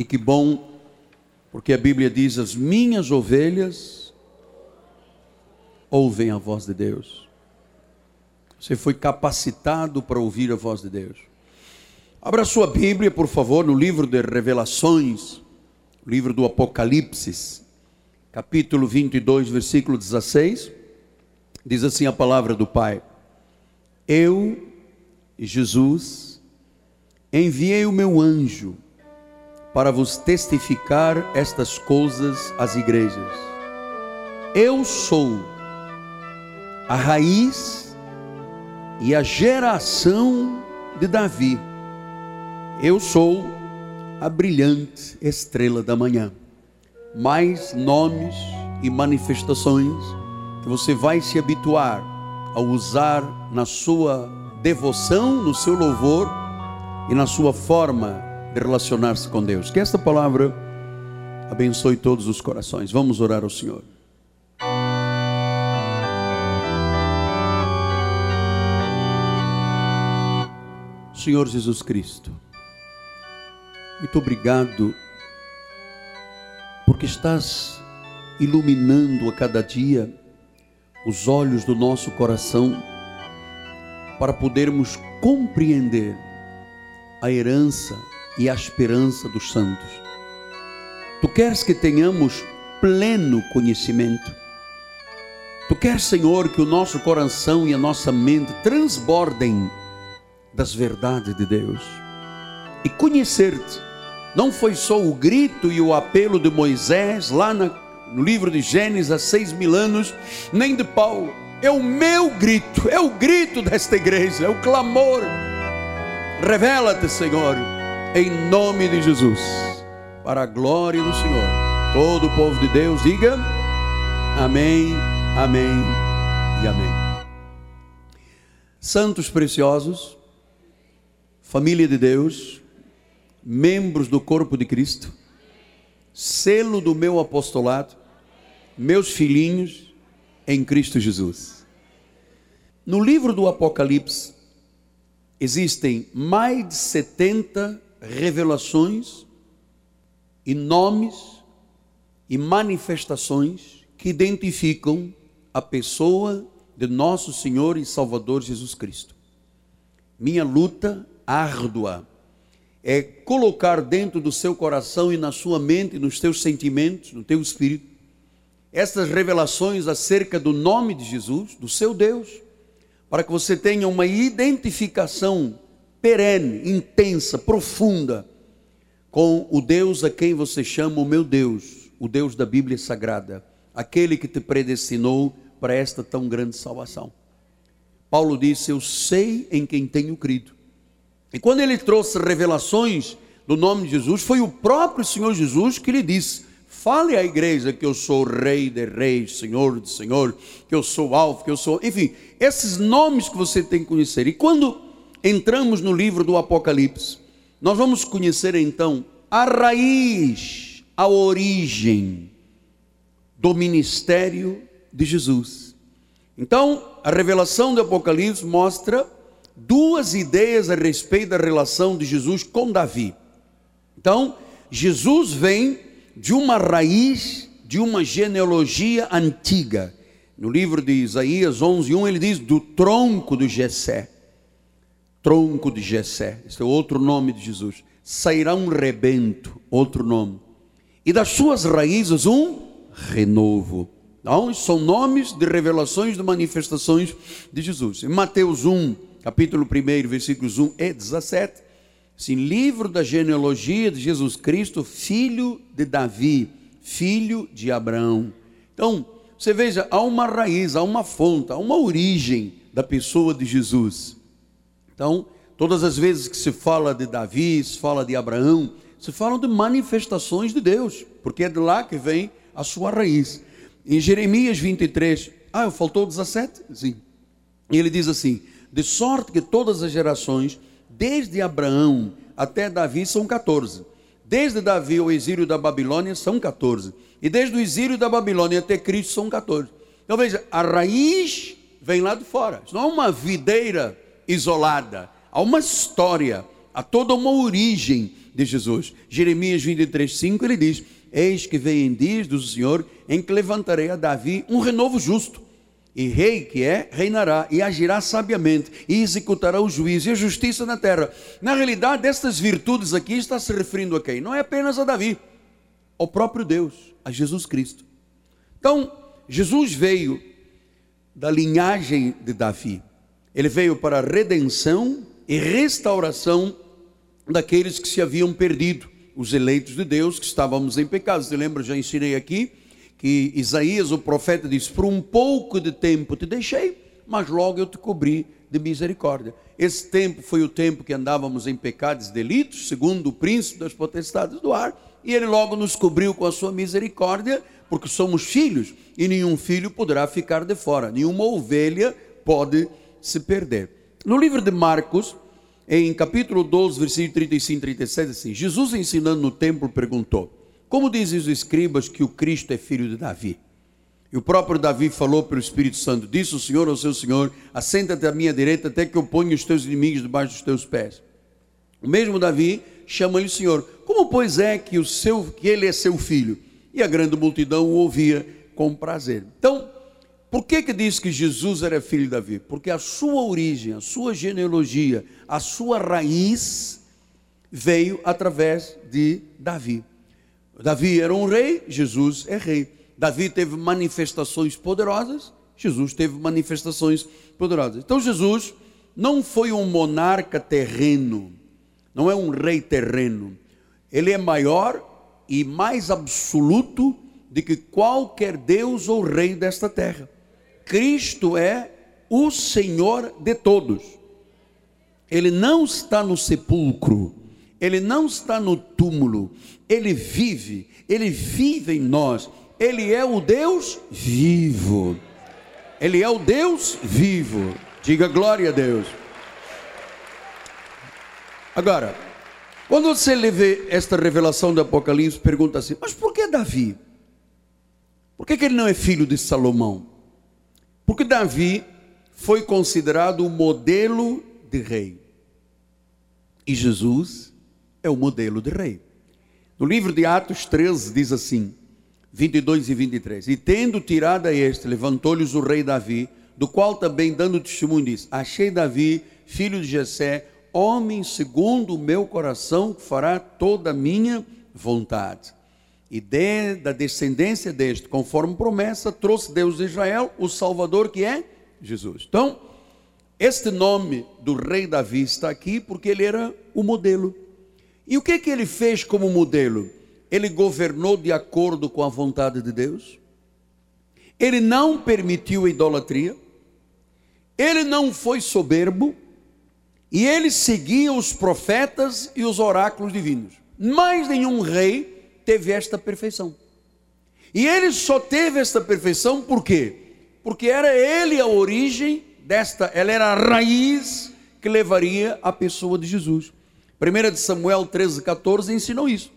E que bom, porque a Bíblia diz: as minhas ovelhas ouvem a voz de Deus. Você foi capacitado para ouvir a voz de Deus. Abra sua Bíblia, por favor, no livro de Revelações, livro do Apocalipse, capítulo 22, versículo 16. Diz assim a palavra do Pai: Eu, Jesus, enviei o meu anjo para vos testificar estas coisas às igrejas. Eu sou a raiz e a geração de Davi. Eu sou a brilhante estrela da manhã. Mais nomes e manifestações que você vai se habituar a usar na sua devoção, no seu louvor e na sua forma de relacionar-se com Deus. Que esta palavra abençoe todos os corações. Vamos orar ao Senhor. Senhor Jesus Cristo, muito obrigado, porque estás iluminando a cada dia os olhos do nosso coração para podermos compreender a herança e a esperança dos santos. Tu queres que tenhamos pleno conhecimento. Tu queres, Senhor, que o nosso coração e a nossa mente transbordem das verdades de Deus. E conhecer-te não foi só o grito e o apelo de Moisés lá no livro de Gênesis há seis mil anos, nem de Paulo. É o meu grito, é o grito desta igreja, é o clamor. Revela-te, Senhor em nome de Jesus, para a glória do Senhor. Todo o povo de Deus diga amém, amém e amém. Santos preciosos, família de Deus, membros do corpo de Cristo, selo do meu apostolado, meus filhinhos em Cristo Jesus. No livro do Apocalipse, existem mais de 70 revelações e nomes e manifestações que identificam a pessoa de nosso Senhor e Salvador Jesus Cristo. Minha luta árdua é colocar dentro do seu coração e na sua mente, nos teus sentimentos, no teu espírito, essas revelações acerca do nome de Jesus, do seu Deus, para que você tenha uma identificação perene, intensa, profunda com o Deus a quem você chama o meu Deus, o Deus da Bíblia Sagrada, aquele que te predestinou para esta tão grande salvação. Paulo disse: Eu sei em quem tenho crido. E quando ele trouxe revelações do nome de Jesus, foi o próprio Senhor Jesus que lhe disse: Fale à igreja que eu sou rei de reis, senhor de senhor, que eu sou alvo, que eu sou. Enfim, esses nomes que você tem que conhecer. E quando entramos no livro do Apocalipse, nós vamos conhecer então a raiz, a origem do ministério de Jesus. Então, a revelação do Apocalipse mostra duas ideias a respeito da relação de Jesus com Davi. Então, Jesus vem de uma raiz, de uma genealogia antiga. No livro de Isaías 11:1 ele diz do tronco do Jessé tronco de Jessé, esse é outro nome de Jesus. Sairá um rebento, outro nome. E das suas raízes um renovo. Então, são nomes de revelações, de manifestações de Jesus. Em Mateus 1, capítulo 1, versículos 1 e 17, assim, livro da genealogia de Jesus Cristo, filho de Davi, filho de Abraão. Então, você veja, há uma raiz, há uma fonte, há uma origem da pessoa de Jesus. Então, todas as vezes que se fala de Davi, se fala de Abraão, se falam de manifestações de Deus, porque é de lá que vem a sua raiz. Em Jeremias 23, ah, faltou 17? Sim. E ele diz assim: De sorte que todas as gerações, desde Abraão até Davi, são 14. Desde Davi ao exílio da Babilônia são 14. E desde o exílio da Babilônia até Cristo são 14. Então veja, a raiz vem lá de fora. Isso não é uma videira isolada. Há uma história, há toda uma origem de Jesus. Jeremias 23, 5, ele diz: Eis que vem dias do Senhor em que levantarei a Davi um renovo justo. E rei que é, reinará e agirá sabiamente e executará o juízo e a justiça na terra. Na realidade, estas virtudes aqui está se referindo a quem? Não é apenas a Davi, ao próprio Deus, a Jesus Cristo. Então, Jesus veio da linhagem de Davi. Ele veio para a redenção e restauração daqueles que se haviam perdido, os eleitos de Deus que estávamos em pecado. Você lembra, já ensinei aqui, que Isaías, o profeta, diz: Por um pouco de tempo te deixei, mas logo eu te cobri de misericórdia. Esse tempo foi o tempo que andávamos em pecados e delitos, segundo o príncipe das potestades do ar, e ele logo nos cobriu com a sua misericórdia, porque somos filhos, e nenhum filho poderá ficar de fora, nenhuma ovelha pode se perder. No livro de Marcos, em capítulo 12, versículo 35 e 37, assim, Jesus ensinando no templo perguntou: Como dizem os escribas que o Cristo é filho de Davi? E o próprio Davi falou pelo Espírito Santo: Disse o Senhor ao seu Senhor: Assenta-te à minha direita até que eu ponha os teus inimigos debaixo dos teus pés. O mesmo Davi chama-lhe Senhor. Como pois é que o seu que ele é seu filho? E a grande multidão o ouvia com prazer. Então, por que que diz que Jesus era filho de Davi? Porque a sua origem, a sua genealogia, a sua raiz veio através de Davi. Davi era um rei, Jesus é rei. Davi teve manifestações poderosas, Jesus teve manifestações poderosas. Então Jesus não foi um monarca terreno, não é um rei terreno. Ele é maior e mais absoluto do que qualquer Deus ou rei desta terra. Cristo é o Senhor de todos. Ele não está no sepulcro, ele não está no túmulo, ele vive, ele vive em nós. Ele é o Deus vivo. Ele é o Deus vivo. Diga glória a Deus. Agora, quando você vê esta revelação do Apocalipse, pergunta assim: mas por que Davi? Por que, que ele não é filho de Salomão? Porque Davi foi considerado o modelo de rei. E Jesus é o modelo de rei. No livro de Atos 13 diz assim, 22 e 23: E tendo tirado a este, levantou-lhes o rei Davi, do qual também dando testemunho diz: Achei Davi, filho de Jessé, homem segundo o meu coração, que fará toda a minha vontade e de, da descendência deste, conforme promessa, trouxe Deus de Israel o Salvador que é Jesus. Então, este nome do rei Davi está aqui porque ele era o modelo. E o que que ele fez como modelo? Ele governou de acordo com a vontade de Deus. Ele não permitiu a idolatria. Ele não foi soberbo. E ele seguia os profetas e os oráculos divinos. Mais nenhum rei teve esta perfeição. E ele só teve esta perfeição por quê? Porque era ele a origem desta, ela era a raiz que levaria a pessoa de Jesus. 1 de Samuel 13, 14 ensinou isso.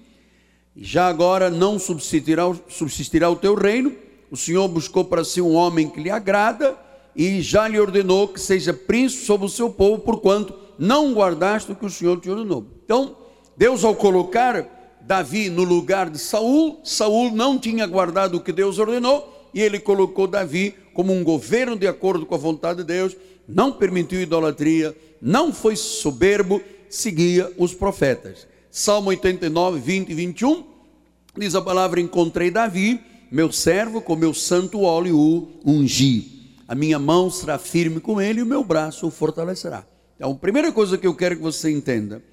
Já agora não subsistirá, subsistirá o teu reino, o Senhor buscou para si um homem que lhe agrada, e já lhe ordenou que seja príncipe sobre o seu povo, porquanto não guardaste o que o Senhor te ordenou. Então, Deus ao colocar Davi no lugar de Saul, Saul não tinha guardado o que Deus ordenou, e ele colocou Davi como um governo de acordo com a vontade de Deus, não permitiu idolatria, não foi soberbo, seguia os profetas. Salmo 89, 20 e 21, diz a palavra: Encontrei Davi, meu servo, com meu santo óleo o ungi. A minha mão será firme com ele e o meu braço o fortalecerá. Então, a primeira coisa que eu quero que você entenda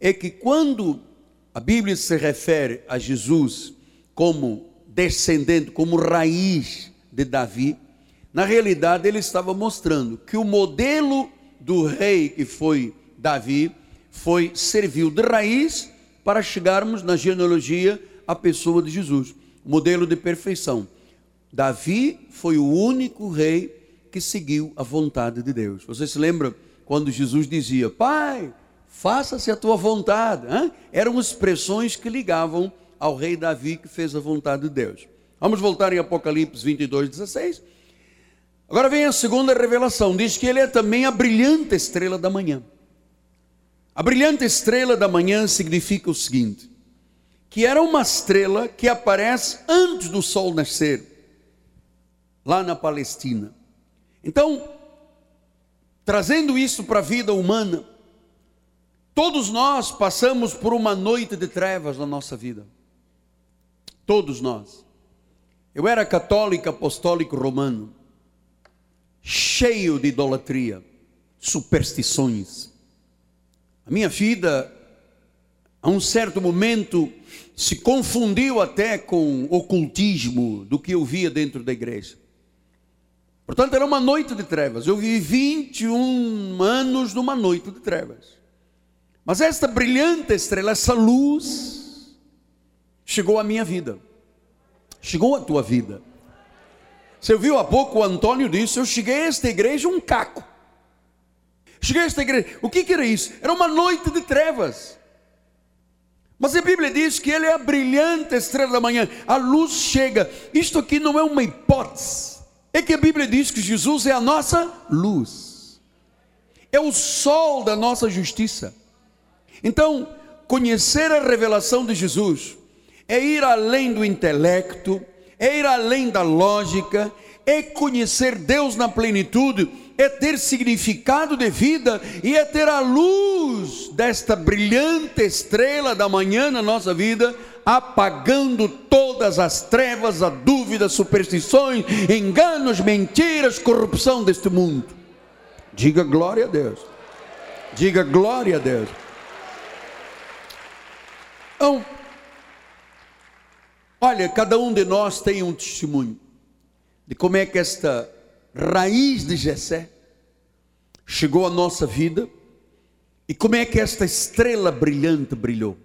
é que quando a Bíblia se refere a Jesus como descendente, como raiz de Davi. Na realidade, ele estava mostrando que o modelo do rei que foi Davi foi serviu de raiz para chegarmos na genealogia à pessoa de Jesus, modelo de perfeição. Davi foi o único rei que seguiu a vontade de Deus. Você se lembra quando Jesus dizia: Pai, faça-se a tua vontade. Hein? Eram expressões que ligavam ao rei Davi que fez a vontade de Deus. Vamos voltar em Apocalipse 22, 16. Agora vem a segunda revelação: diz que ele é também a brilhante estrela da manhã. A brilhante estrela da manhã significa o seguinte: que era uma estrela que aparece antes do sol nascer, lá na Palestina. Então, trazendo isso para a vida humana, todos nós passamos por uma noite de trevas na nossa vida. Todos nós. Eu era católico apostólico romano, cheio de idolatria, superstições. A minha vida, a um certo momento, se confundiu até com ocultismo do que eu via dentro da igreja. Portanto, era uma noite de trevas. Eu vivi 21 anos numa noite de trevas. Mas esta brilhante estrela, essa luz, chegou à minha vida. Chegou à tua vida. Você viu há pouco o Antônio disse: Eu cheguei a esta igreja um caco. Cheguei a esta igreja. O que, que era isso? Era uma noite de trevas. Mas a Bíblia diz que ele é a brilhante estrela da manhã. A luz chega. Isto aqui não é uma hipótese. É que a Bíblia diz que Jesus é a nossa luz. É o sol da nossa justiça. Então, conhecer a revelação de Jesus é ir além do intelecto, é ir além da lógica, é conhecer Deus na plenitude é ter significado de vida e é ter a luz desta brilhante estrela da manhã na nossa vida, apagando todas as trevas, a dúvida, superstições, enganos, mentiras, corrupção deste mundo. Diga glória a Deus. Diga glória a Deus. Então, olha, cada um de nós tem um testemunho de como é que esta raiz de Jessé chegou à nossa vida e como é que esta estrela brilhante brilhou.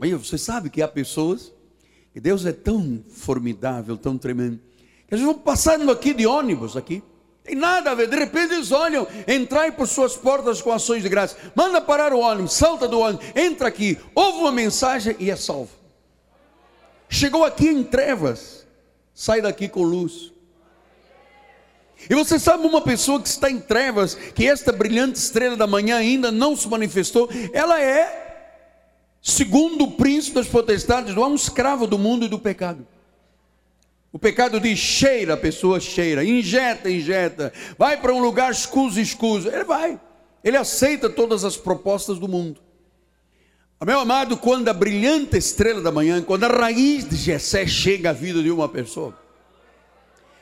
Aí você sabe que há pessoas que Deus é tão formidável, tão tremendo, que eles vão passando aqui de ônibus aqui. Tem nada a ver, de repente eles olham, entrai por suas portas com ações de graça, manda parar o ônibus, salta do ônibus, entra aqui, ouve uma mensagem e é salvo. Chegou aqui em trevas, sai daqui com luz. E você sabe uma pessoa que está em trevas, que esta brilhante estrela da manhã ainda não se manifestou, ela é, segundo o príncipe das potestades, é um escravo do mundo e do pecado. O pecado diz cheira, a pessoa cheira, injeta, injeta, vai para um lugar escuso, escuso. Ele vai, ele aceita todas as propostas do mundo. Meu amado, quando a brilhante estrela da manhã, quando a raiz de Jessé chega à vida de uma pessoa,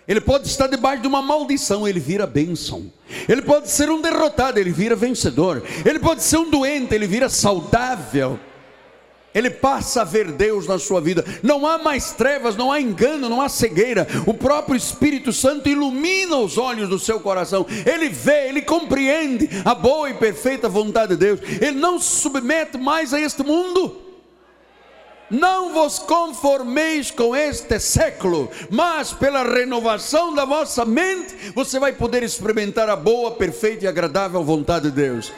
ele pode estar debaixo de uma maldição, ele vira bênção. Ele pode ser um derrotado, ele vira vencedor. Ele pode ser um doente, ele vira saudável. Ele passa a ver Deus na sua vida. Não há mais trevas, não há engano, não há cegueira. O próprio Espírito Santo ilumina os olhos do seu coração. Ele vê, ele compreende a boa e perfeita vontade de Deus. Ele não se submete mais a este mundo. Não vos conformeis com este século, mas pela renovação da vossa mente, você vai poder experimentar a boa, perfeita e agradável vontade de Deus.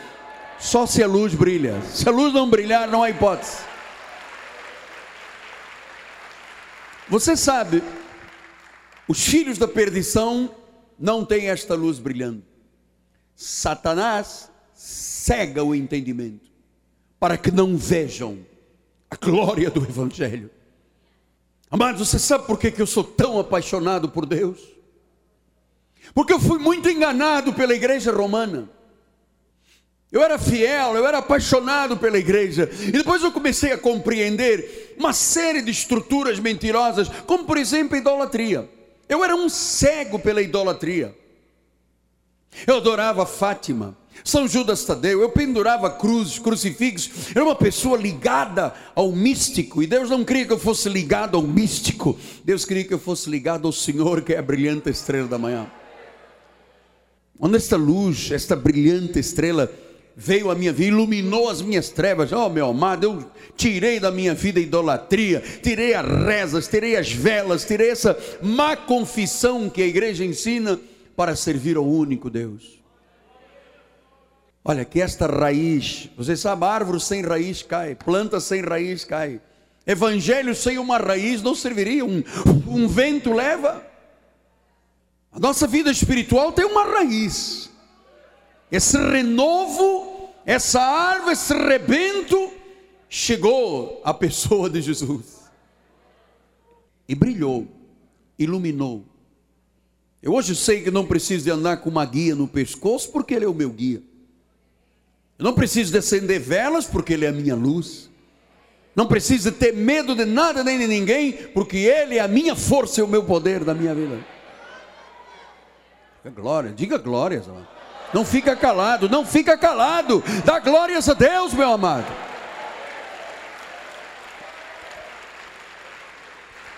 Só se a luz brilha. Se a luz não brilhar, não há hipótese. Você sabe, os filhos da perdição não têm esta luz brilhando. Satanás cega o entendimento para que não vejam a glória do Evangelho. Amados, você sabe por que, eu sou tão apaixonado por Deus? Porque eu fui muito enganado pela igreja romana. Eu era fiel, eu era apaixonado pela igreja. E depois eu comecei a compreender uma série de estruturas mentirosas, como por exemplo a idolatria. Eu era um cego pela idolatria. Eu adorava Fátima, são Judas Tadeu, eu pendurava cruzes, crucifixos, era uma pessoa ligada ao místico, e Deus não queria que eu fosse ligado ao místico, Deus queria que eu fosse ligado ao Senhor, que é a brilhante estrela da manhã. Quando esta luz, esta brilhante estrela veio à minha vida, iluminou as minhas trevas, oh meu amado, eu tirei da minha vida a idolatria, tirei as rezas, tirei as velas, tirei essa má confissão que a igreja ensina para servir ao único Deus. Olha, que esta raiz, você sabe, árvore sem raiz cai, planta sem raiz cai. Evangelho sem uma raiz não serviria, um, um vento leva. A nossa vida espiritual tem uma raiz. Esse renovo essa árvore, esse rebento, chegou à pessoa de Jesus e brilhou, iluminou. Eu hoje sei que não preciso de andar com uma guia no pescoço, porque Ele é o meu guia. Eu não preciso de acender velas, porque Ele é a minha luz. Não preciso ter medo de nada nem de ninguém, porque Ele é a minha força e o meu poder da minha vida. Glória, diga glórias. Não fica calado, não fica calado. Dá glórias a Deus, meu amado.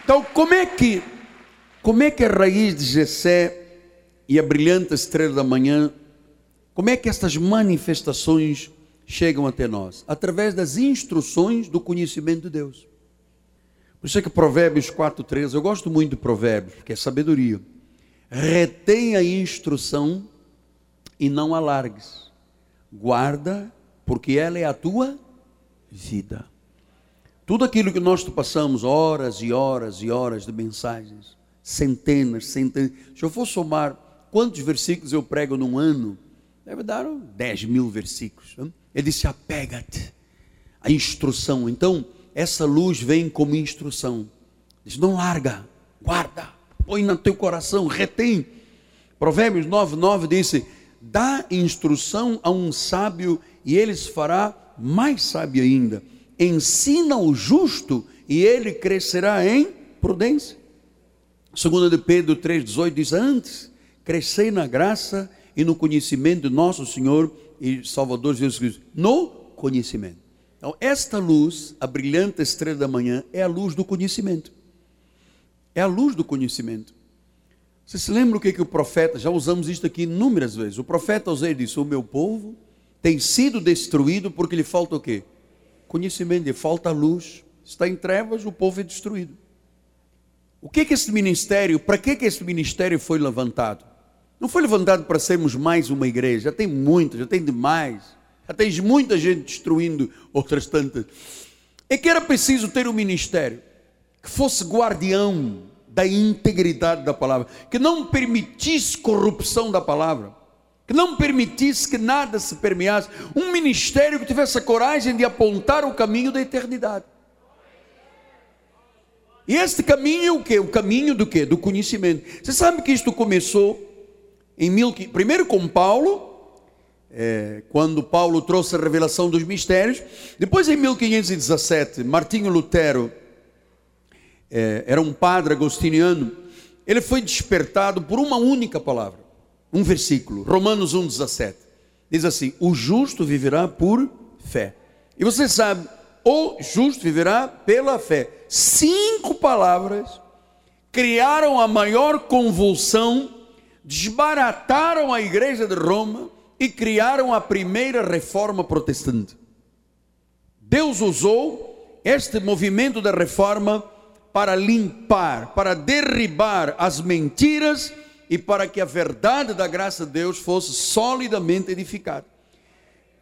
Então, como é que, como é que a raiz de Jessé e a brilhante estrela da manhã, como é que estas manifestações chegam até nós? Através das instruções do conhecimento de Deus. Por isso é que Provérbios 4,13, eu gosto muito de Provérbios, porque é sabedoria. Retém a instrução e não alargues. Guarda, porque ela é a tua vida. Tudo aquilo que nós passamos, horas e horas e horas de mensagens, centenas, centenas. Se eu for somar quantos versículos eu prego num ano, deve dar 10 mil versículos. Ele disse: apega-te à instrução. Então, essa luz vem como instrução. Diz: não larga, guarda, põe no teu coração, retém. Provérbios 9, 9 disse: dá instrução a um sábio e ele se fará mais sábio ainda. Ensina o justo e ele crescerá em prudência. 2 de Pedro 3,18 diz: Antes, crescei na graça e no conhecimento de nosso Senhor e Salvador Jesus Cristo, no conhecimento. Então, esta luz, a brilhante estrela da manhã, é a luz do conhecimento. É a luz do conhecimento. Você se lembra o que, que o profeta, já usamos isto aqui inúmeras vezes. O profeta Osé disse: O meu povo tem sido destruído porque lhe falta o quê? Conhecimento, lhe falta luz. Está em trevas, o povo é destruído. O que que esse ministério, para que que esse ministério foi levantado? Não foi levantado para sermos mais uma igreja, já tem muita, já tem demais, já tem muita gente destruindo outras tantas. É que era preciso ter um ministério que fosse guardião da integridade da palavra, que não permitisse corrupção da palavra, que não permitisse que nada se permeasse, um ministério que tivesse a coragem de apontar o caminho da eternidade. E este caminho é o que? O caminho do que? Do conhecimento. Você sabe que isto começou em mil, primeiro com Paulo, é, quando Paulo trouxe a revelação dos mistérios. Depois, em 1517, Martinho Lutero é, era um padre agostiniano. Ele foi despertado por uma única palavra, um versículo, Romanos 1,17. Diz assim: O justo viverá por fé. E você sabe, o justo viverá pela fé. Cinco palavras criaram a maior convulsão desbarataram a igreja de Roma e criaram a primeira reforma protestante. Deus usou este movimento da reforma para limpar, para derribar as mentiras e para que a verdade da graça de Deus fosse solidamente edificada.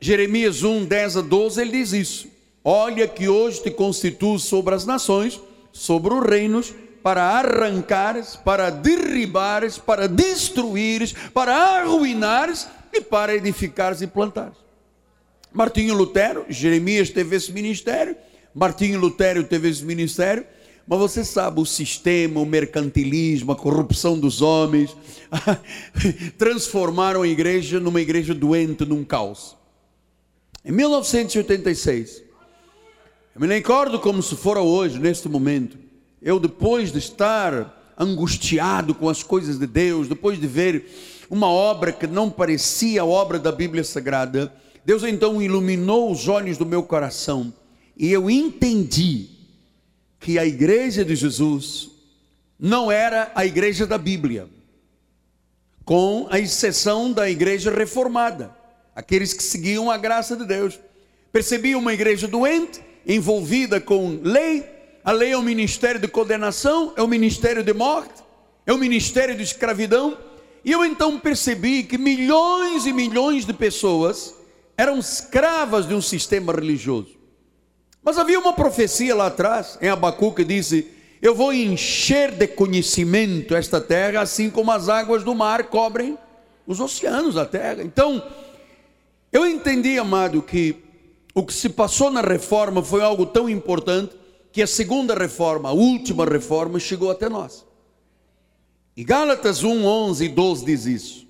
Jeremias 1, 10 a 12, ele diz isso. Olha que hoje te constituo sobre as nações, sobre os reinos, para arrancares, para derribares, para destruires, para arruinares e para edificares e plantares. Martinho Lutero, Jeremias teve esse ministério, Martinho Lutero teve esse ministério, mas você sabe, o sistema, o mercantilismo, a corrupção dos homens, transformaram a igreja numa igreja doente, num caos. Em 1986, eu me recordo como se fora hoje, neste momento, eu, depois de estar angustiado com as coisas de Deus, depois de ver uma obra que não parecia a obra da Bíblia Sagrada, Deus então iluminou os olhos do meu coração e eu entendi que a igreja de Jesus não era a igreja da Bíblia, com a exceção da igreja reformada, aqueles que seguiam a graça de Deus. Percebi uma igreja doente, envolvida com lei, a lei é um ministério de condenação, é um ministério de morte, é um ministério de escravidão. E eu então percebi que milhões e milhões de pessoas eram escravas de um sistema religioso. Mas havia uma profecia lá atrás, em Abacu, que disse: Eu vou encher de conhecimento esta terra, assim como as águas do mar cobrem os oceanos da terra. Então, Eu entendi, amado, que o que se passou na reforma foi algo tão importante que a segunda reforma, a última reforma, chegou até nós. E Gálatas 1, 11 e 12 diz isso.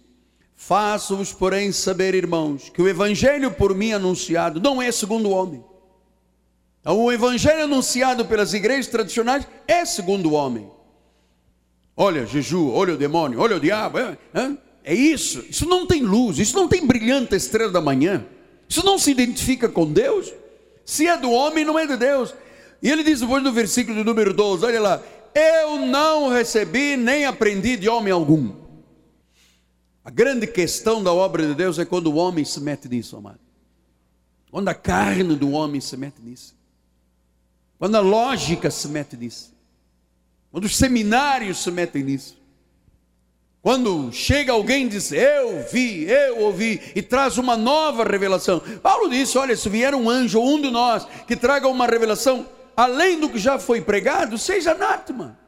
Faço-vos, porém, saber, irmãos, que o evangelho por mim anunciado não é segundo o homem. O evangelho anunciado pelas igrejas tradicionais é segundo o homem. Olha jejum, olha o demônio, olha o diabo. É, é, é isso. Isso não tem luz, isso não tem brilhante estrela da manhã. Isso não se identifica com Deus. Se é do homem, não é de Deus. E ele diz depois no versículo de número 12: olha lá, eu não recebi nem aprendi de homem algum. A grande questão da obra de Deus é quando o homem se mete nisso, amado. Quando a carne do homem se mete nisso. Quando a lógica se mete nisso. Quando os seminários se metem nisso. Quando chega alguém e diz, eu vi, eu ouvi, e traz uma nova revelação. Paulo disse: olha, se vier um anjo ou um de nós que traga uma revelação além do que já foi pregado, seja anátema,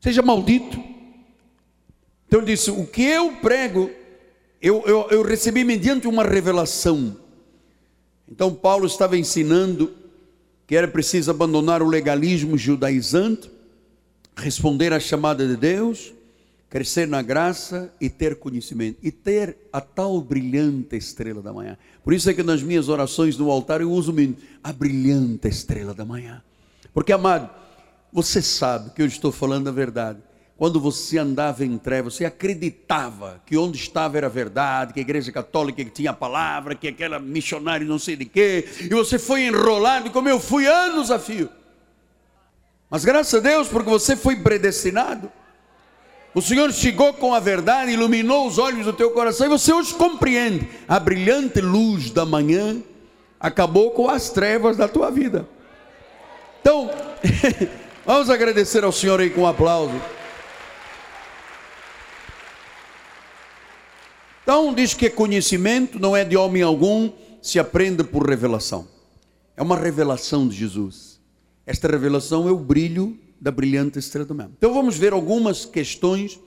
seja maldito. Então ele disse: o que eu prego, eu, eu, eu recebi mediante uma revelação. Então Paulo estava ensinando que era preciso abandonar o legalismo judaizante, responder à chamada de Deus crescer na graça e ter conhecimento e ter a tal brilhante estrela da manhã. Por isso é que nas minhas orações no altar eu uso a brilhante estrela da manhã. Porque amado, você sabe que eu estou falando a verdade. Quando você andava em trevas, você acreditava que onde estava era verdade, que a igreja católica tinha a palavra, que aquela missionária não sei de quê, e você foi enrolado como eu fui anos a fio. Mas graças a Deus, porque você foi predestinado, o Senhor chegou com a verdade, iluminou os olhos do teu coração e você hoje compreende. A brilhante luz da manhã acabou com as trevas da tua vida. Então, vamos agradecer ao Senhor aí com um aplauso. Então, diz que conhecimento não é de homem algum, se aprende por revelação. É uma revelação de Jesus. Esta revelação é o brilho da brilhante estrela do mar. Então vamos ver algumas questões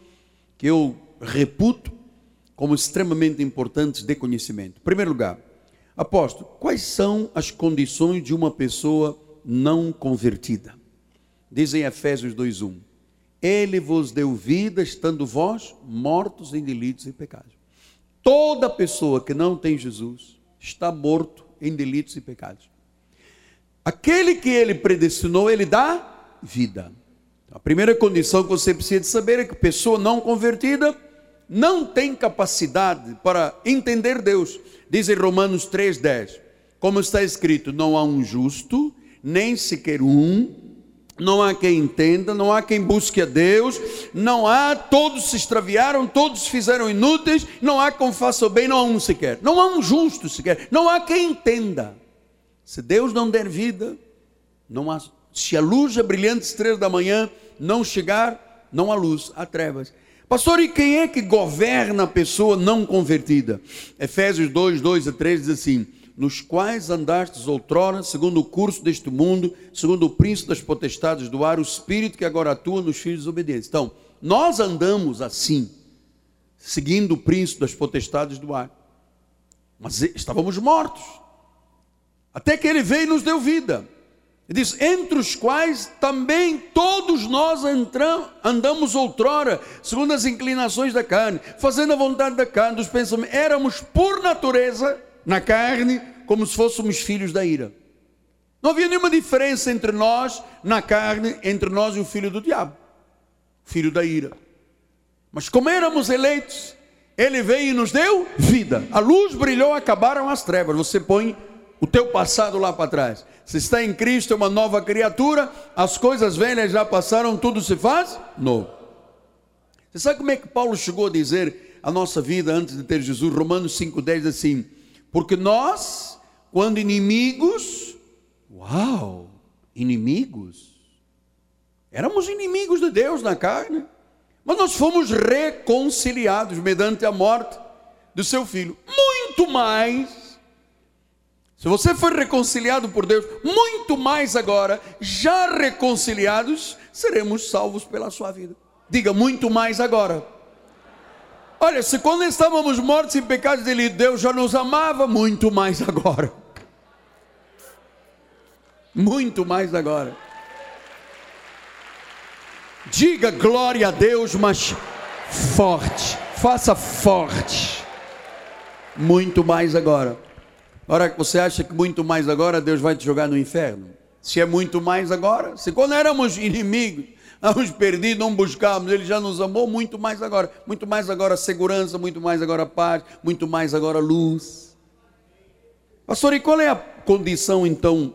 que eu reputo como extremamente importantes de conhecimento. Em primeiro lugar, apóstolo, quais são as condições de uma pessoa não convertida? Diz em Efésios 2:1. Ele vos deu vida estando vós mortos em delitos e pecados. Toda pessoa que não tem Jesus está morto em delitos e pecados. Aquele que ele predestinou, ele dá vida. A primeira condição que você precisa saber é que pessoa não convertida não tem capacidade para entender Deus. Diz em Romanos 3,10, como está escrito: não há um justo, nem sequer um, não há quem entenda, não há quem busque a Deus, não há, todos se extraviaram, todos se fizeram inúteis, não há quem faça o bem, não há um sequer, não há um justo sequer, não há quem entenda. Se Deus não der vida, não há se a luz, a brilhante estrela da manhã, não chegar, não há luz, há trevas. Pastor, e quem é que governa a pessoa não convertida? Efésios 2, 2 a 3 diz assim: Nos quais andastes outrora, segundo o curso deste mundo, segundo o príncipe das potestades do ar, o espírito que agora atua nos filhos desobedientes. Então, nós andamos assim, seguindo o príncipe das potestades do ar, mas estávamos mortos, até que ele veio e nos deu vida. Ele diz: entre os quais também todos nós andamos outrora, segundo as inclinações da carne, fazendo a vontade da carne, dos pensamentos. Éramos por natureza, na carne, como se fôssemos filhos da ira. Não havia nenhuma diferença entre nós, na carne, entre nós e o filho do diabo, filho da ira. Mas como éramos eleitos, ele veio e nos deu vida. A luz brilhou, acabaram as trevas. Você põe o teu passado lá para trás. Se está em Cristo, é uma nova criatura, as coisas velhas já passaram, tudo se faz novo. Você sabe como é que Paulo chegou a dizer a nossa vida antes de ter Jesus? Romanos 5,10 assim: Porque nós, quando inimigos, uau, inimigos, éramos inimigos de Deus na carne, mas nós fomos reconciliados mediante a morte do seu filho. Muito mais se você foi reconciliado por Deus, muito mais agora, já reconciliados, seremos salvos pela sua vida. Diga muito mais agora. Olha, se quando estávamos mortos em pecados dele, Deus já nos amava, muito mais agora. Muito mais agora. Diga glória a Deus, mas forte. Faça forte. Muito mais agora. Ora, você acha que muito mais agora Deus vai te jogar no inferno? Se é muito mais agora, se quando éramos inimigos, Estamos perdidos, não buscamos, Ele já nos amou muito mais agora. Muito mais agora segurança, muito mais agora paz, muito mais agora luz. Pastor, e qual é a condição então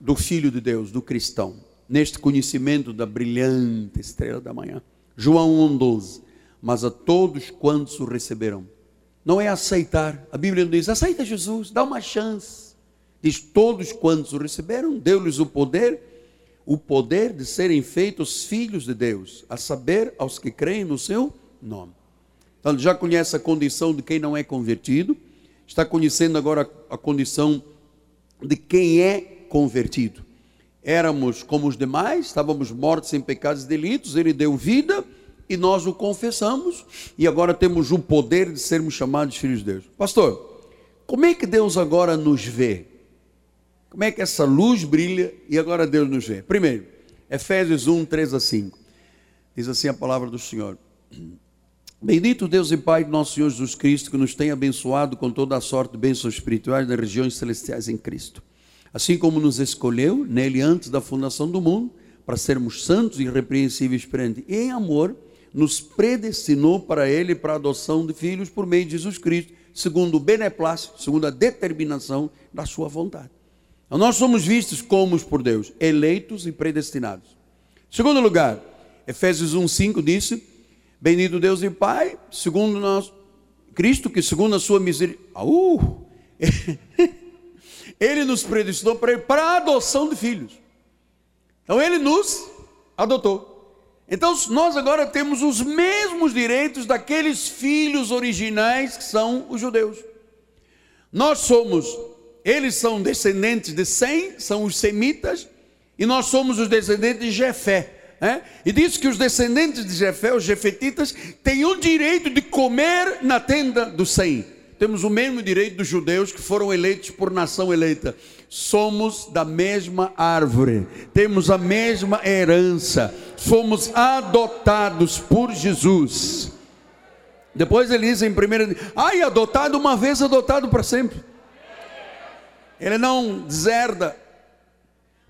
do Filho de Deus, do cristão, neste conhecimento da brilhante estrela da manhã? João 1,12. Mas a todos quantos o receberam. Não é aceitar. A Bíblia não diz, aceita Jesus, dá uma chance. Diz, todos quantos o receberam, deu-lhes o poder o poder de serem feitos filhos de Deus, a saber, aos que creem no seu nome. Então, já conhece a condição de quem não é convertido, está conhecendo agora a condição de quem é convertido. Éramos como os demais, estávamos mortos em pecados e delitos, ele deu vida e nós o confessamos, e agora temos o poder de sermos chamados filhos de Deus. Pastor, como é que Deus agora nos vê? Como é que essa luz brilha e agora Deus nos vê? Primeiro, Efésios 1, 3 a 5. Diz assim a palavra do Senhor. Bendito Deus e Pai de nosso Senhor Jesus Cristo, que nos tem abençoado com toda a sorte de bênçãos espirituais das regiões celestiais em Cristo. Assim como nos escolheu nele antes da fundação do mundo, para sermos santos e irrepreensíveis perante em amor, nos predestinou para ele para a adoção de filhos por meio de Jesus Cristo, segundo o beneplácito, segundo a determinação da sua vontade. Então, nós somos vistos como por Deus, eleitos e predestinados. Segundo lugar, Efésios 1:5 disse: Bendito Deus e Pai, segundo nós, Cristo, que segundo a sua misericórdia, uh, ele nos predestinou para, a adoção de filhos. Então ele nos adotou. Então nós agora temos os mesmos direitos daqueles filhos originais que são os judeus. Nós somos eles são descendentes de Sem, são os semitas, e nós somos os descendentes de Jefé. Né? E diz que os descendentes de Jefé, os jefetitas, têm o direito de comer na tenda do Sem. Temos o mesmo direito dos judeus que foram eleitos por nação eleita. Somos da mesma árvore, temos a mesma herança, fomos adotados por Jesus. Depois ele diz em primeira, ai, adotado uma vez, adotado para sempre. Ele não deserda.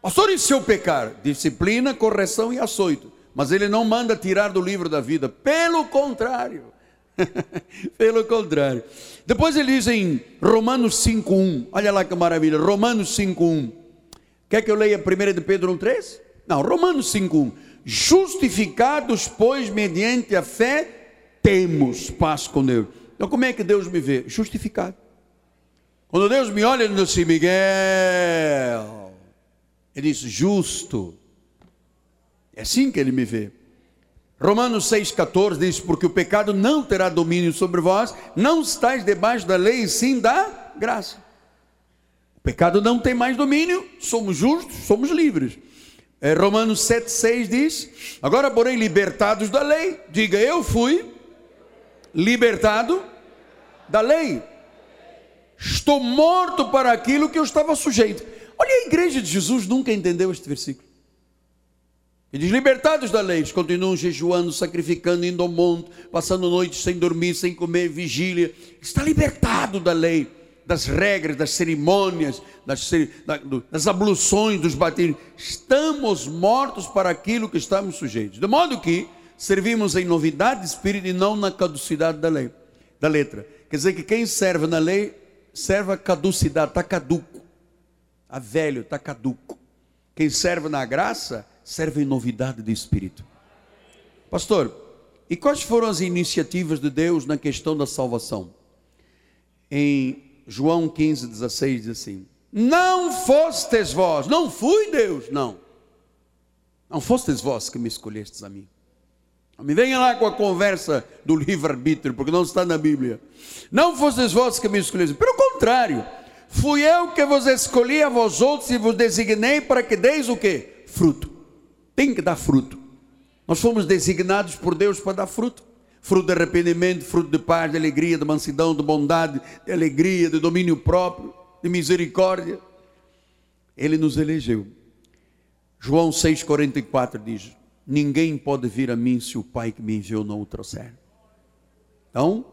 Pastor, e se eu pecar? Disciplina, correção e açoito. Mas ele não manda tirar do livro da vida. Pelo contrário. Pelo contrário. Depois ele diz em Romanos 5.1. Olha lá que maravilha. Romanos 5.1. Quer que eu leia 1 de Pedro 1.3? Não, Romanos 5.1. Justificados, pois, mediante a fé, temos paz com Deus. Então, como é que Deus me vê? Justificado. Quando Deus me olha, ele diz assim: Miguel, ele diz justo. É assim que ele me vê. Romanos 6,14 diz: Porque o pecado não terá domínio sobre vós, não estáis debaixo da lei, sim da graça. O pecado não tem mais domínio, somos justos, somos livres. É, Romanos 7,6 diz: Agora, porém, libertados da lei, diga eu fui libertado da lei. Estou morto para aquilo que eu estava sujeito. Olha, a igreja de Jesus nunca entendeu este versículo. Eles, libertados da lei, continuam jejuando, sacrificando, indo ao monte, passando noites sem dormir, sem comer, vigília. Está libertado da lei, das regras, das cerimônias, das, das abluções, dos batismos. Estamos mortos para aquilo que estamos sujeitos. De modo que servimos em novidade de espírito e não na caducidade da lei, da letra. Quer dizer que quem serve na lei serve a caducidade, está caduco. A velho, está caduco. Quem serve na graça, serve em novidade de espírito. Pastor, e quais foram as iniciativas de Deus na questão da salvação? Em João 15, 16 diz assim: Não fostes vós, não fui Deus, não. Não fostes vós que me escolhestes a mim. Não me venha lá com a conversa do livre-arbítrio, porque não está na Bíblia. Não fostes vós que me escolhestes. Pelo contrário, fui eu que vos escolhi a vós outros e vos designei para que deis o quê? Fruto. Tem que dar fruto. Nós fomos designados por Deus para dar fruto. fruto de arrependimento, fruto de paz, de alegria, de mansidão, de bondade, de alegria, de domínio próprio, de misericórdia. Ele nos elegeu. João 6,44 diz: Ninguém pode vir a mim se o Pai que me enviou não o trouxer. Então,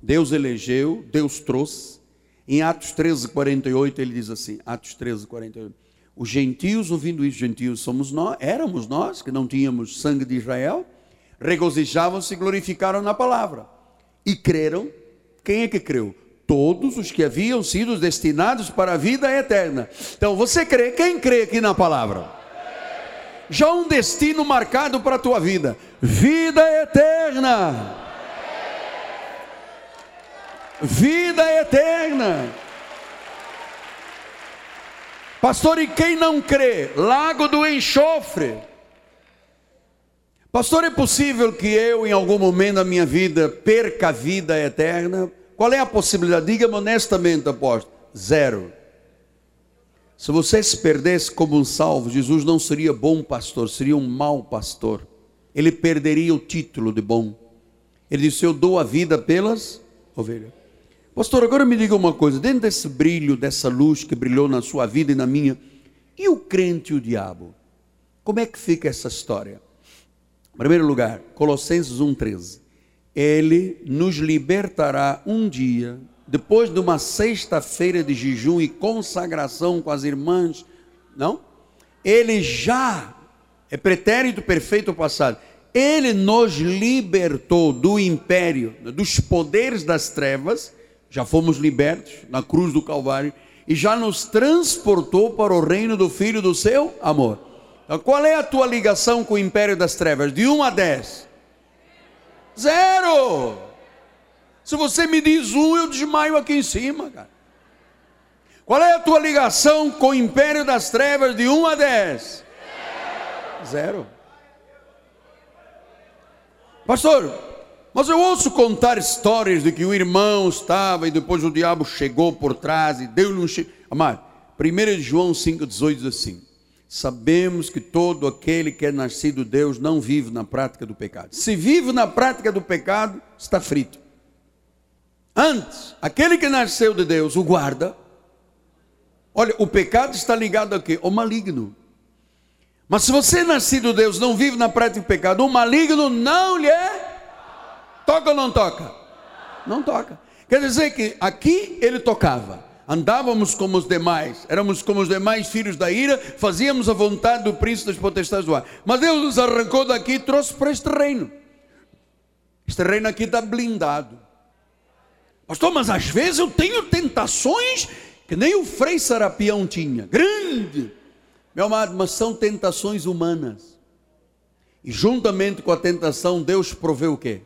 Deus elegeu, Deus trouxe. Em Atos 13, 48, ele diz assim: Atos 13, 48. Os gentios, ouvindo isso, gentios somos nós, éramos nós, que não tínhamos sangue de Israel, regozijavam-se e glorificaram na palavra. E creram. Quem é que creu? Todos os que haviam sido destinados para a vida eterna. Então, você crê? Quem crê aqui na palavra? Já um destino marcado para a tua vida: vida eterna vida eterna. Pastor, e quem não crê? Lago do enxofre. Pastor, é possível que eu, em algum momento da minha vida, perca a vida eterna? Qual é a possibilidade? Diga-me honestamente, apóstolo. Zero. Se você se perdesse como um salvo, Jesus não seria bom pastor, seria um mau pastor. Ele perderia o título de bom. Ele disse: Eu dou a vida pelas ovelhas. Pastor, agora me diga uma coisa: dentro desse brilho, dessa luz que brilhou na sua vida e na minha, e o crente e o diabo? Como é que fica essa história? Em primeiro lugar, Colossenses 1,13. Ele nos libertará um dia, depois de uma sexta-feira de jejum e consagração com as irmãs, não? Ele já é pretérito perfeito passado. Ele nos libertou do império, dos poderes das trevas já fomos libertos na cruz do Calvário e já nos transportou para o reino do Filho do seu amor. Então, qual é a tua ligação com o império das trevas? De 1 a 10? Zero! Se você me diz um, eu desmaio aqui em cima, cara. Qual é a tua ligação com o império das trevas de 1 a 10? Zero. Pastor, mas eu ouço contar histórias de que o irmão estava e depois o diabo chegou por trás e deu-lhe um che... Amado, 1 João 5,18 diz assim: Sabemos que todo aquele que é nascido de Deus não vive na prática do pecado. Se vive na prática do pecado, está frito. Antes, aquele que nasceu de Deus o guarda. Olha, o pecado está ligado a quê? Ao maligno. Mas se você é nascido de Deus, não vive na prática do pecado, o maligno não lhe é Toca ou não toca? Não toca. Quer dizer que aqui ele tocava. Andávamos como os demais, éramos como os demais filhos da ira, fazíamos a vontade do príncipe das potestades do ar. Mas Deus nos arrancou daqui e trouxe para este reino. Este reino aqui está blindado. Pastor, mas às vezes eu tenho tentações que nem o Frei Sarapião tinha. Grande. Meu amado, mas são tentações humanas. E juntamente com a tentação, Deus proveu o quê?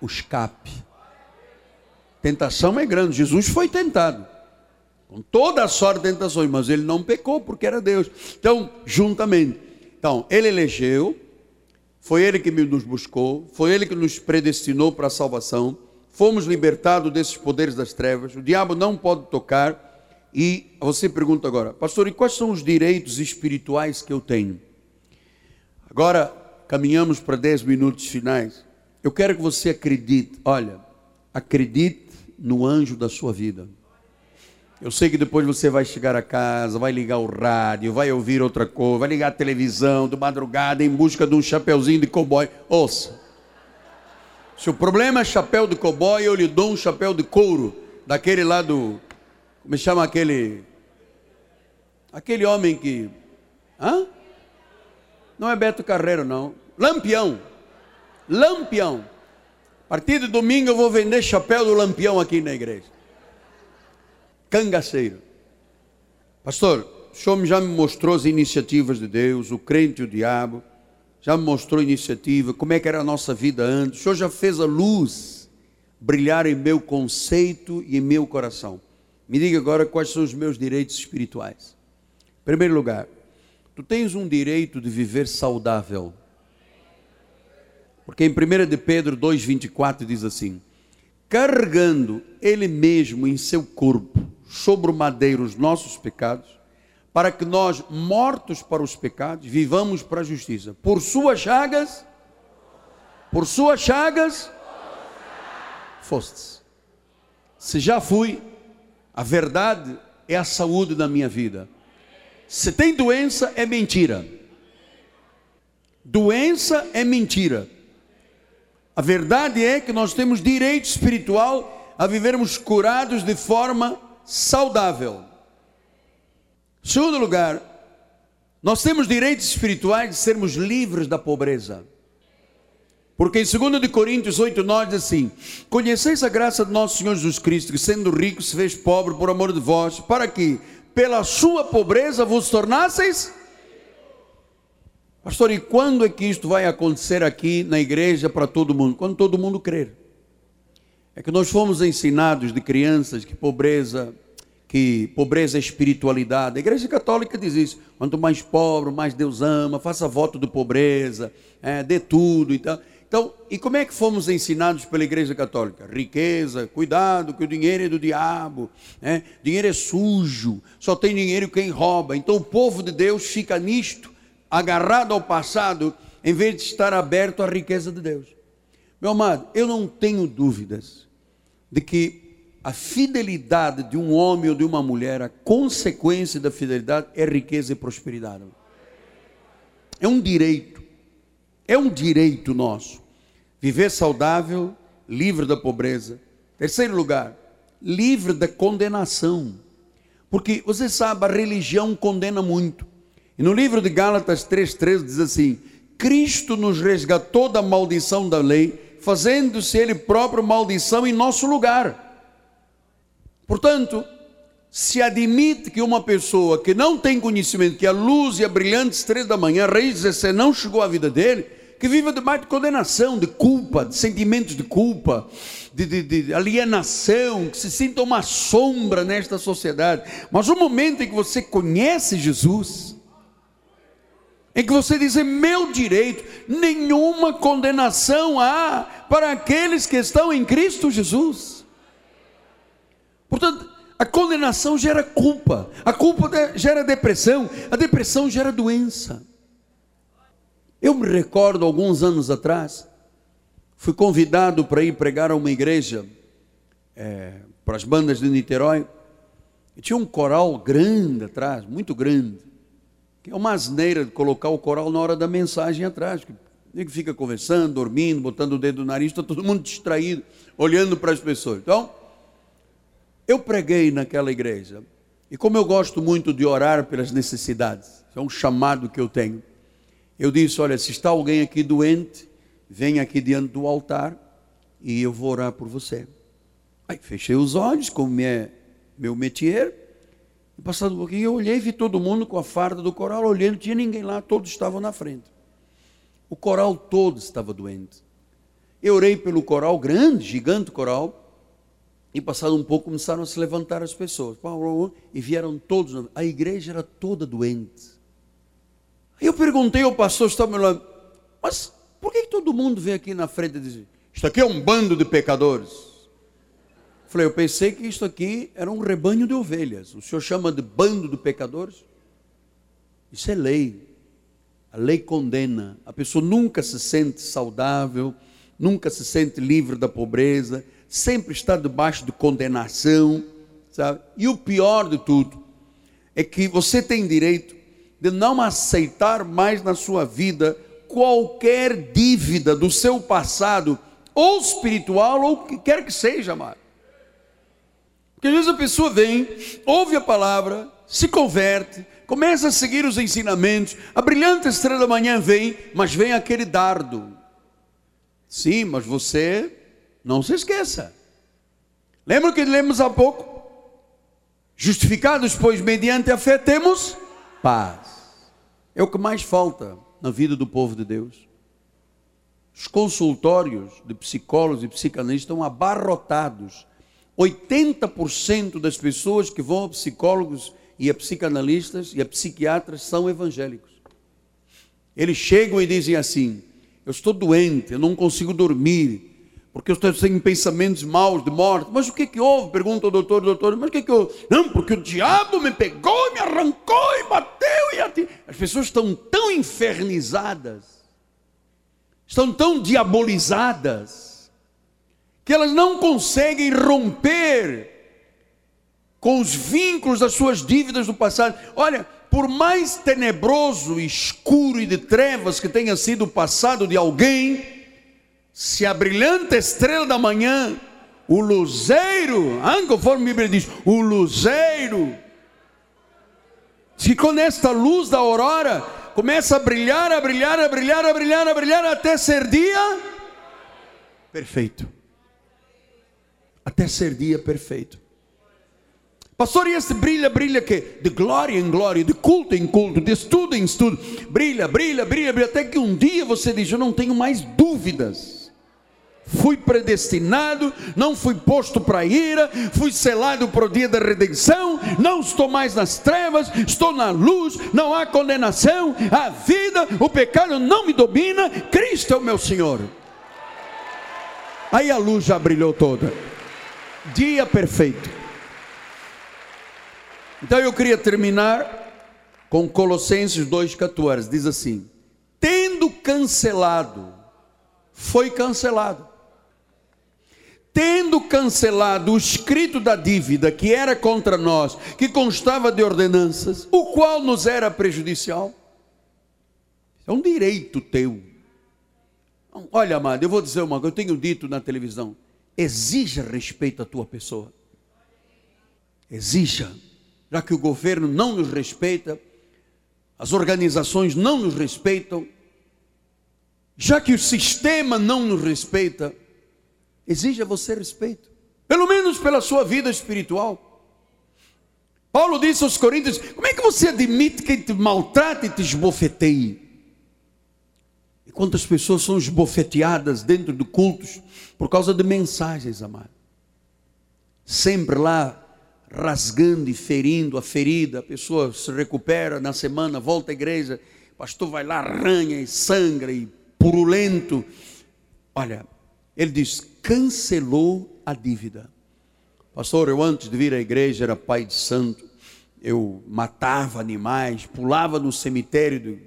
O escape. Tentação é grande. Jesus foi tentado. Com toda a sorte de tentações, mas ele não pecou porque era Deus. Então, juntamente. Então, ele elegeu, foi ele que nos buscou, foi ele que nos predestinou para a salvação. Fomos libertados desses poderes das trevas. O diabo não pode tocar. E você pergunta agora, pastor, e quais são os direitos espirituais que eu tenho? Agora caminhamos para 10 minutos finais. Eu quero que você acredite, olha, acredite no anjo da sua vida. Eu sei que depois você vai chegar a casa, vai ligar o rádio, vai ouvir outra coisa, vai ligar a televisão de madrugada em busca de um chapeuzinho de cowboy. Ouça. Se o problema é chapéu de cowboy, eu lhe dou um chapéu de couro, daquele lá do. Como chama aquele. Aquele homem que. Hã? Não é Beto Carreiro, não. Lampião. Lampião. A partir de domingo eu vou vender chapéu do lampião aqui na igreja. Cangaceiro. Pastor, o senhor já me mostrou as iniciativas de Deus, o crente e o diabo. Já me mostrou iniciativa, como é que era a nossa vida antes. O senhor já fez a luz brilhar em meu conceito e em meu coração. Me diga agora quais são os meus direitos espirituais. Em primeiro lugar, tu tens um direito de viver saudável. Porque em 1 de Pedro 2,24 diz assim: carregando ele mesmo em seu corpo sobre o madeiro os nossos pecados, para que nós, mortos para os pecados, vivamos para a justiça. Por suas chagas, por suas chagas, fostes. Se já fui, a verdade é a saúde da minha vida. Se tem doença, é mentira. Doença é mentira. A verdade é que nós temos direito espiritual a vivermos curados de forma saudável. Segundo lugar, nós temos direitos espirituais de sermos livres da pobreza. Porque em 2 de Coríntios 8, 9 diz assim: Conheceis a graça de nosso Senhor Jesus Cristo, que sendo rico se fez pobre por amor de vós, para que pela sua pobreza vos tornasseis. Pastor, e quando é que isto vai acontecer aqui na igreja para todo mundo? Quando todo mundo crer. É que nós fomos ensinados de crianças que pobreza, que pobreza é espiritualidade. A igreja católica diz isso. Quanto mais pobre, mais Deus ama, faça voto de pobreza, é, dê tudo e tal. Então, e como é que fomos ensinados pela Igreja Católica? Riqueza, cuidado que o dinheiro é do diabo, né? dinheiro é sujo, só tem dinheiro quem rouba. Então o povo de Deus fica nisto, agarrado ao passado, em vez de estar aberto à riqueza de Deus. Meu amado, eu não tenho dúvidas de que a fidelidade de um homem ou de uma mulher, a consequência da fidelidade é riqueza e prosperidade. É um direito. É um direito nosso. Viver saudável, livre da pobreza. Terceiro lugar, livre da condenação. Porque você sabe, a religião condena muito. E no livro de Gálatas 3,13 diz assim: Cristo nos resgatou da maldição da lei, fazendo-se Ele próprio maldição em nosso lugar. Portanto, se admite que uma pessoa que não tem conhecimento, que a luz e a brilhante estrela da manhã, raiz de não chegou à vida dele, que viva debaixo de condenação, de culpa, de sentimentos de culpa, de, de, de, alienação, que se sinta uma sombra nesta sociedade. Mas o momento em que você conhece Jesus, em que você diz, é meu direito, nenhuma condenação há para aqueles que estão em Cristo Jesus. Portanto, a condenação gera culpa, a culpa gera depressão, a depressão gera doença. Eu me recordo, alguns anos atrás, fui convidado para ir pregar a uma igreja, é, para as bandas de Niterói, e tinha um coral grande atrás, muito grande, que é uma asneira de colocar o coral na hora da mensagem atrás, que fica conversando, dormindo, botando o dedo no nariz, está todo mundo distraído, olhando para as pessoas. Então, eu preguei naquela igreja, e como eu gosto muito de orar pelas necessidades, é um chamado que eu tenho. Eu disse: Olha, se está alguém aqui doente, vem aqui diante do altar e eu vou orar por você. Aí fechei os olhos, como é meu métier. E passado um pouquinho, eu olhei e vi todo mundo com a farda do coral, olhando, não tinha ninguém lá, todos estavam na frente. O coral todo estava doente. Eu orei pelo coral grande, gigante coral, e passado um pouco começaram a se levantar as pessoas. E vieram todos, a igreja era toda doente. Aí eu perguntei ao pastor, estava lá, mas por que todo mundo vem aqui na frente e diz, isto aqui é um bando de pecadores? Falei, eu pensei que isto aqui era um rebanho de ovelhas. O senhor chama de bando de pecadores? Isso é lei. A lei condena. A pessoa nunca se sente saudável, nunca se sente livre da pobreza, sempre está debaixo de condenação, sabe? E o pior de tudo é que você tem direito de não aceitar mais na sua vida qualquer dívida do seu passado, ou espiritual, ou o que quer que seja, amado. Porque às vezes a pessoa vem, ouve a palavra, se converte, começa a seguir os ensinamentos, a brilhante estrela da manhã vem, mas vem aquele dardo. Sim, mas você não se esqueça. Lembra que lemos há pouco? Justificados, pois, mediante a fé, temos paz. É o que mais falta na vida do povo de Deus. Os consultórios de psicólogos e psicanalistas estão abarrotados. 80% das pessoas que vão a psicólogos e a psicanalistas e a psiquiatras são evangélicos. Eles chegam e dizem assim: Eu estou doente, eu não consigo dormir, porque eu estou sem pensamentos maus de morte. Mas o que que houve? Pergunta o doutor, doutor, mas o que que houve? Não, porque o diabo me pegou, me arrancou e bateu e atirou. As pessoas estão tão infernizadas, estão tão diabolizadas, que elas não conseguem romper com os vínculos das suas dívidas do passado. Olha, por mais tenebroso, escuro e de trevas que tenha sido o passado de alguém, se a brilhante estrela da manhã, o luzeiro, conforme a Bíblia diz, o luzeiro, se com esta luz da aurora começa a brilhar, a brilhar, a brilhar, a brilhar, a brilhar até ser dia perfeito. Até ser dia perfeito. Pastor, e esse brilha, brilha que? De glória em glória, de culto em culto, de estudo em estudo, brilha, brilha, brilha, brilha, até que um dia você diz: Eu não tenho mais dúvidas. Fui predestinado, não fui posto para ira, fui selado para o dia da redenção, não estou mais nas trevas, estou na luz, não há condenação, a vida, o pecado não me domina, Cristo é o meu Senhor. Aí a luz já brilhou toda, dia perfeito. Então eu queria terminar com Colossenses 2,14, diz assim: tendo cancelado, foi cancelado tendo cancelado o escrito da dívida que era contra nós, que constava de ordenanças, o qual nos era prejudicial. É um direito teu. Olha, amado, eu vou dizer uma coisa, eu tenho dito na televisão: exija respeito à tua pessoa. Exija, já que o governo não nos respeita, as organizações não nos respeitam, já que o sistema não nos respeita, exige a você respeito, pelo menos pela sua vida espiritual. Paulo disse aos Coríntios: Como é que você admite que te maltrate e te esbofeteie? Quantas pessoas são esbofeteadas dentro de cultos por causa de mensagens, amado? Sempre lá rasgando e ferindo a ferida, a pessoa se recupera na semana, volta à igreja, o pastor vai lá, arranha e sangra e purulento. Olha, ele diz: cancelou a dívida. Pastor, eu antes de vir à igreja era pai de santo, eu matava animais, pulava no cemitério,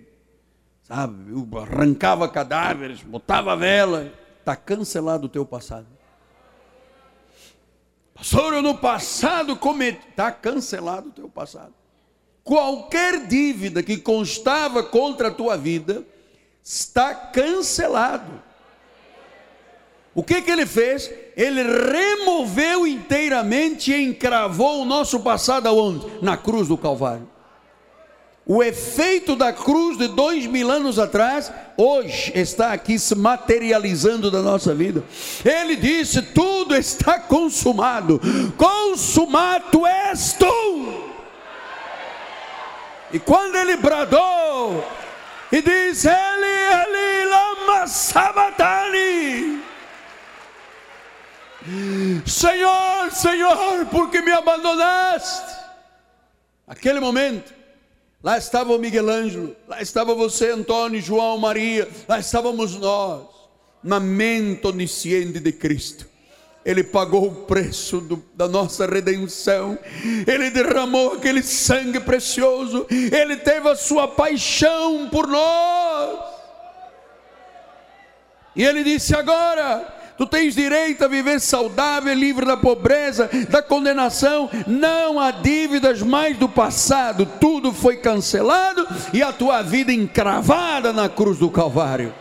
sabe, eu arrancava cadáveres, botava vela. Está cancelado o teu passado. Pastor, no passado cometi. Está cancelado o teu passado. Qualquer dívida que constava contra a tua vida está cancelado. O que, que ele fez? Ele removeu inteiramente e encravou o nosso passado aonde? Na cruz do Calvário. O efeito da cruz de dois mil anos atrás, hoje está aqui se materializando da nossa vida. Ele disse: tudo está consumado, consumado és tu. E quando ele bradou e disse: Ele, ele, lama sabatani. Senhor, Senhor, por que me abandonaste? Aquele momento, lá estava o Miguel Ângelo, lá estava você, Antônio, João, Maria, lá estávamos nós, na mente onisciente de Cristo. Ele pagou o preço do, da nossa redenção, Ele derramou aquele sangue precioso, Ele teve a sua paixão por nós. E Ele disse: agora, tu tens direito a viver saudável, livre da pobreza, da condenação. Não há dívidas mais do passado, tudo foi cancelado e a tua vida encravada na cruz do Calvário.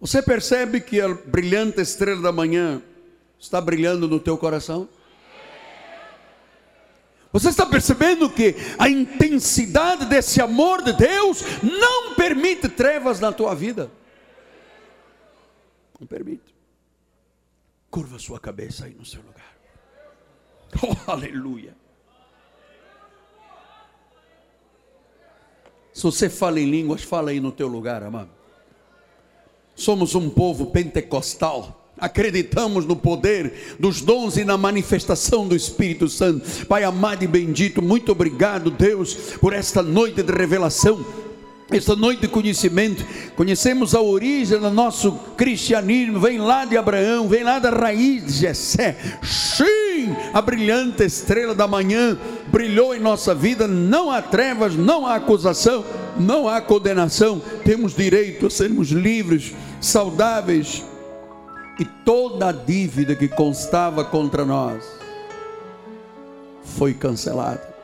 Você percebe que a brilhante estrela da manhã está brilhando no teu coração? Você está percebendo que a intensidade desse amor de Deus não permite trevas na tua vida? Não permite. Curva sua cabeça aí no seu lugar. Oh, aleluia. Se você fala em línguas, fala aí no teu lugar, amado. Somos um povo pentecostal acreditamos no poder dos dons e na manifestação do Espírito Santo. Pai amado e bendito, muito obrigado, Deus, por esta noite de revelação. Esta noite de conhecimento, conhecemos a origem do nosso cristianismo, vem lá de Abraão, vem lá da raiz de Jessé. Sim, a brilhante estrela da manhã brilhou em nossa vida, não há trevas, não há acusação, não há condenação, temos direito a sermos livres saudáveis, e toda a dívida que constava contra nós foi cancelada.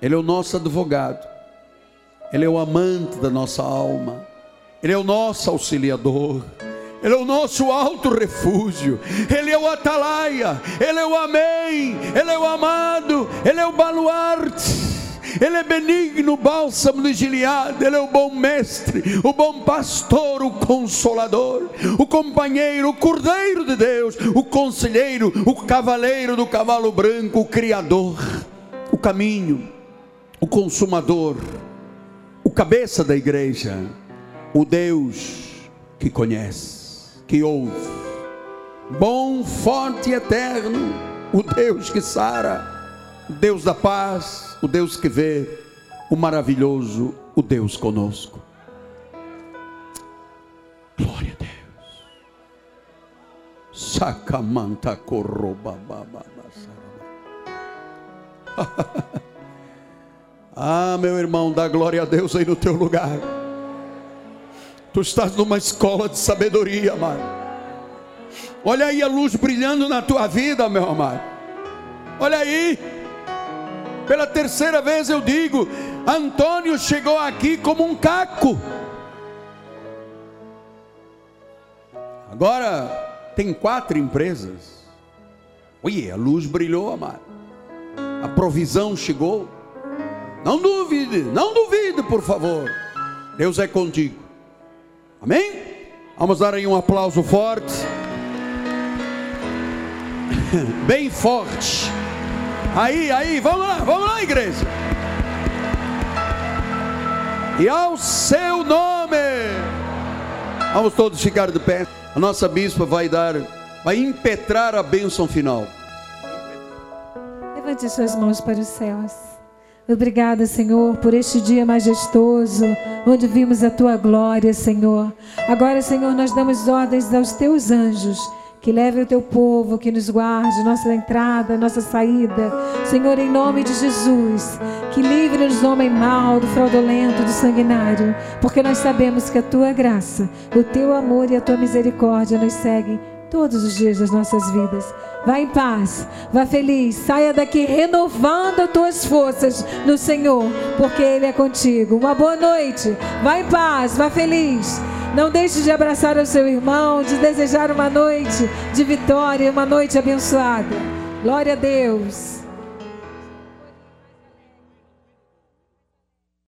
Ele é o nosso advogado, ele é o amante da nossa alma, ele é o nosso auxiliador. Ele é o nosso alto refúgio, Ele é o atalaia, Ele é o amém, Ele é o amado, Ele é o baluarte. Ele é benigno, bálsamo de Gileade, Ele é o bom mestre, o bom pastor, o consolador, o companheiro, o cordeiro de Deus, o conselheiro, o cavaleiro do cavalo branco, o criador, o caminho, o consumador, o cabeça da igreja, o Deus que conhece, que ouve, bom, forte e eterno, o Deus que sara, Deus da paz, o Deus que vê, o maravilhoso, o Deus conosco. Glória a Deus. Sacamanta Ah, meu irmão, dá glória a Deus aí no teu lugar. Tu estás numa escola de sabedoria, amado. Olha aí a luz brilhando na tua vida, meu amado. Olha aí. Pela terceira vez eu digo: Antônio chegou aqui como um caco. Agora tem quatro empresas. Ui, a luz brilhou, amado. A provisão chegou. Não duvide, não duvide, por favor. Deus é contigo. Amém? Vamos dar aí um aplauso forte. Bem forte. Aí, aí, vamos lá, vamos lá, igreja. E ao seu nome, vamos todos ficar de pé. A nossa bispa vai dar, vai impetrar a bênção final. Levante suas mãos para os céus. Obrigada, Senhor, por este dia majestoso, onde vimos a tua glória, Senhor. Agora, Senhor, nós damos ordens aos teus anjos que leve o teu povo, que nos guarde, nossa entrada, nossa saída. Senhor, em nome de Jesus, que livre-nos do homem mau, do fraudulento, do sanguinário, porque nós sabemos que a tua graça, o teu amor e a tua misericórdia nos seguem todos os dias das nossas vidas. Vá em paz, vá feliz, saia daqui renovando as tuas forças no Senhor, porque Ele é contigo. Uma boa noite, vá em paz, vá feliz. Não deixe de abraçar o seu irmão, de desejar uma noite de vitória, uma noite abençoada. Glória a Deus.